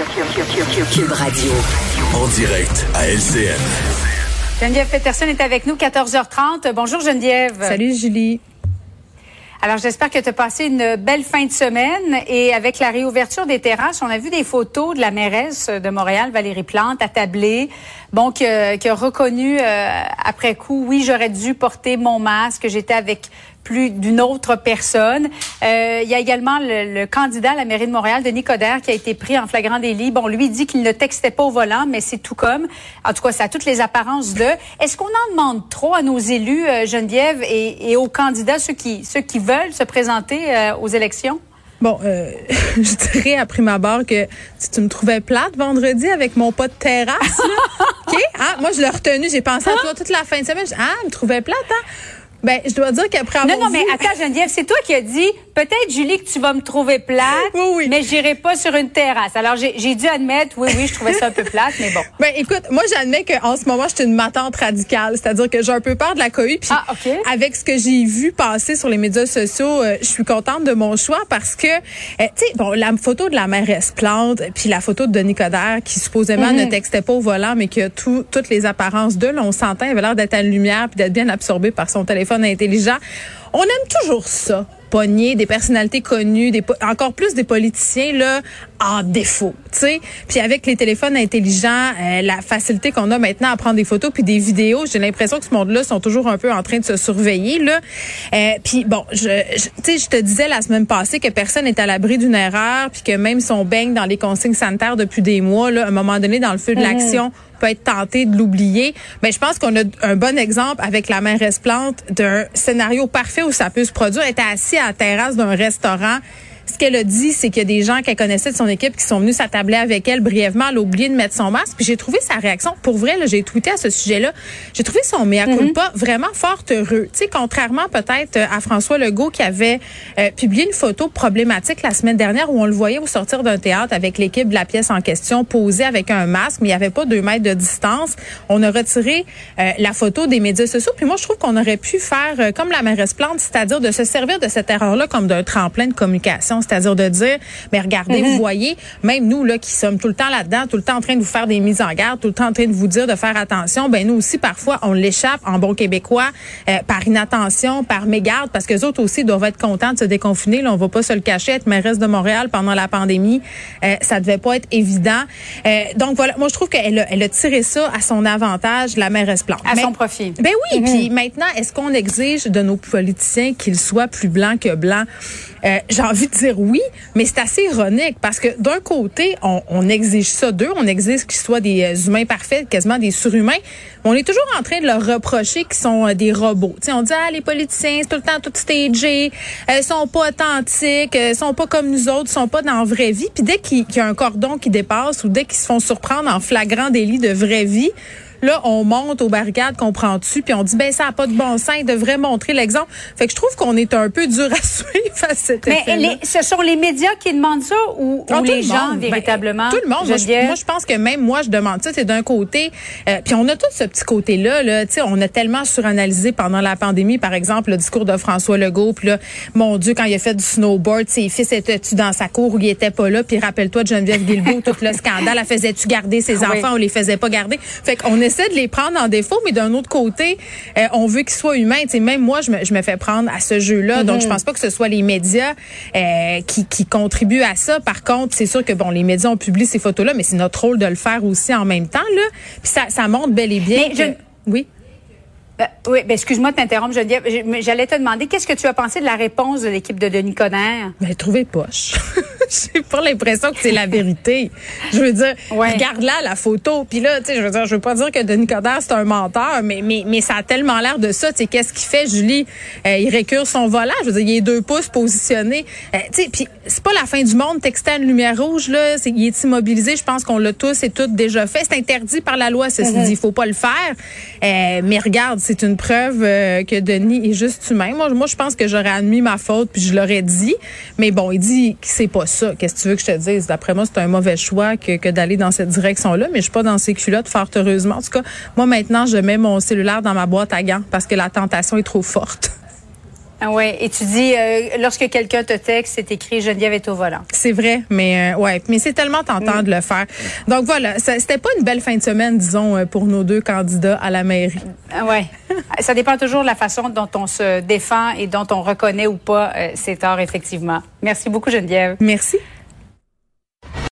Cube Radio. En direct à LCN. Geneviève Peterson est avec nous, 14h30. Bonjour Geneviève. Salut Julie. Alors j'espère que tu as passé une belle fin de semaine et avec la réouverture des terrasses, on a vu des photos de la mairesse de Montréal, Valérie Plante, attablée, bon, qui, a, qui a reconnu euh, après coup, oui, j'aurais dû porter mon masque, j'étais avec plus d'une autre personne. Euh, il y a également le, le, candidat à la mairie de Montréal, Denis Coderre, qui a été pris en flagrant délit. Bon, lui dit qu'il ne textait pas au volant, mais c'est tout comme. En tout cas, ça a toutes les apparences de. Est-ce qu'on en demande trop à nos élus, euh, Geneviève, et, et, aux candidats, ceux qui, ceux qui veulent se présenter euh, aux élections? Bon, euh, je dirais à prime abord que si tu me trouvais plate vendredi avec mon pas de terrasse, OK? Ah, moi, je l'ai retenu. J'ai pensé à toi toute la fin de semaine. Ah, me trouvais plate, hein? Ben, je dois dire qu'après avoir Non, non, mais attends, Geneviève, c'est toi qui as dit, peut-être, Julie, que tu vas me trouver plate, oui, oui. mais j'irai pas sur une terrasse. Alors, j'ai dû admettre, oui, oui, je trouvais ça un peu plate, mais bon. Ben, écoute, moi, j'admets qu'en ce moment, je suis une matante radicale. C'est-à-dire que j'ai un peu peur de la cohue. Puis, ah, okay. avec ce que j'ai vu passer sur les médias sociaux, euh, je suis contente de mon choix parce que, euh, tu sais, bon, la photo de la mairesse Plante, puis la photo de Denis Coderre, qui supposément Mhm. mm -hmm. ne textait pas au volant, mais qui a tout, toutes les apparences d'eux, on s'entend, avait l'air d'être à une lumière puis d'être bien absorbé par son téléphone intelligent. On aime toujours ça des personnalités connues, des encore plus des politiciens là en défaut, tu sais. Puis avec les téléphones intelligents, euh, la facilité qu'on a maintenant à prendre des photos puis des vidéos, j'ai l'impression que ce monde-là sont toujours un peu en train de se surveiller là. Euh, puis bon, je, je tu sais, je te disais la semaine passée que personne n'est à l'abri d'une erreur, puis que même si on baigne dans les consignes sanitaires depuis des mois là, à un moment donné dans le feu de l'action, mmh peut être tenté de l'oublier. Mais je pense qu'on a un bon exemple avec la mairesse Plante d'un scénario parfait où ça peut se produire. Elle était assise à la terrasse d'un restaurant. Ce qu'elle a dit, c'est qu'il y a des gens qu'elle connaissait de son équipe qui sont venus s'attabler avec elle brièvement. Elle a oublié de mettre son masque. Puis j'ai trouvé sa réaction. Pour vrai, j'ai tweeté à ce sujet-là. J'ai trouvé son mea culpa mm -hmm. vraiment fort heureux. Tu sais, contrairement peut-être à François Legault qui avait euh, publié une photo problématique la semaine dernière où on le voyait au sortir d'un théâtre avec l'équipe de la pièce en question posée avec un masque, mais il n'y avait pas deux mètres de distance. On a retiré euh, la photo des médias sociaux. Puis moi, je trouve qu'on aurait pu faire euh, comme la mairesse Plante, c'est-à-dire de se servir de cette erreur-là comme d'un tremplin de communication c'est-à-dire de dire, mais regardez, mm -hmm. vous voyez, même nous là qui sommes tout le temps là-dedans, tout le temps en train de vous faire des mises en garde, tout le temps en train de vous dire de faire attention, ben nous aussi parfois on l'échappe en bon québécois euh, par inattention, par mégarde, parce que les autres aussi doivent être contents de se déconfiner. Là, on va pas se le cacher, être mairesse de Montréal pendant la pandémie, euh, ça devait pas être évident. Euh, donc voilà, moi je trouve qu'elle a, elle a tiré ça à son avantage, la mairesse Plante. À mais, son profit. Ben oui, mm -hmm. puis maintenant, est-ce qu'on exige de nos politiciens qu'ils soient plus blancs que blancs? Euh, J'ai envie de dire oui, mais c'est assez ironique parce que d'un côté, on, on, exige ça d'eux, on exige qu'ils soient des humains parfaits, quasiment des surhumains. On est toujours en train de leur reprocher qu'ils sont euh, des robots. T'sais, on dit ah les politiciens, c'est tout le temps tout stagé, elles sont pas authentiques, elles sont pas comme nous autres, sont pas dans la vraie vie. Puis dès qu'il y a un cordon qui dépasse ou dès qu'ils se font surprendre en flagrant délit de vraie vie, Là, on monte aux barricades, comprends-tu, puis on dit ben ça n'a pas de bon sens, il devrait montrer l'exemple. Fait que je trouve qu'on est un peu dur à suivre à cet Mais les, ce sont les médias qui demandent ça ou, ah, ou les gens monde. véritablement ben, Tout le monde. Moi je, moi je, pense que même moi je demande ça. C'est d'un côté, euh, puis on a tout ce petit côté-là. Là, tu sais, on a tellement suranalysé pendant la pandémie, par exemple, le discours de François Legault. Puis là, mon Dieu, quand il a fait du snowboard, ses fils étaient-tu dans sa cour ou il était pas là? Puis rappelle-toi de Geneviève Guilbeault, tout le scandale. Elle faisait-tu garder ses enfants oui. On les faisait pas garder? Fait qu'on essaie de les prendre en défaut, mais d'un autre côté, euh, on veut qu'ils soient humains. T'sais, même moi, je me, je me fais prendre à ce jeu-là. Mm -hmm. Donc, je pense pas que ce soit les médias euh, qui, qui contribuent à ça. Par contre, c'est sûr que bon, les médias ont publié ces photos-là, mais c'est notre rôle de le faire aussi en même temps. Là. Puis ça, ça montre bel et bien. Mais que... je... Oui. Euh, oui, ben excuse-moi de t'interrompre, Geneviève. J'allais te demander, qu'est-ce que tu as pensé de la réponse de l'équipe de Denis Coderre? Ben, trouvé poche. j'ai pas l'impression que c'est la vérité. Je veux dire, regarde là la photo. Puis là, tu sais, je veux dire, je veux pas dire que Denis Coderre c'est un menteur, mais mais mais ça a tellement l'air de ça. Tu sais, qu'est-ce qu'il fait, Julie? Euh, Il récure son volant. Je veux dire, il est deux pouces positionné. Euh, tu sais, puis c'est pas la fin du monde. Texter une lumière rouge là, c'est il est immobilisé. Je pense qu'on l'a tous et toutes déjà fait. C'est interdit par la loi. Ceci mm-hmm. dit, il faut pas le faire. Euh, mais regarde, c'est une preuve que Denis est juste humain. Moi, moi, je pense que j'aurais admis ma faute puis je l'aurais dit. Mais bon, il dit que c'est pas ça. Qu'est-ce que tu veux que je te dise? D'après moi, c'est un mauvais choix que, que d'aller dans cette direction-là, mais je suis pas dans ces culottes, fort heureusement. En tout cas, moi, maintenant, je mets mon cellulaire dans ma boîte à gants parce que la tentation est trop forte. Ah ouais, et tu dis euh, lorsque quelqu'un te texte, c'est écrit Geneviève est au volant. C'est vrai, mais euh, ouais, mais c'est tellement tentant mm. de le faire. Donc voilà, c'était pas une belle fin de semaine, disons, euh, pour nos deux candidats à la mairie. Ah ouais, ça dépend toujours de la façon dont on se défend et dont on reconnaît ou pas ses torts effectivement. Merci beaucoup Geneviève. Merci.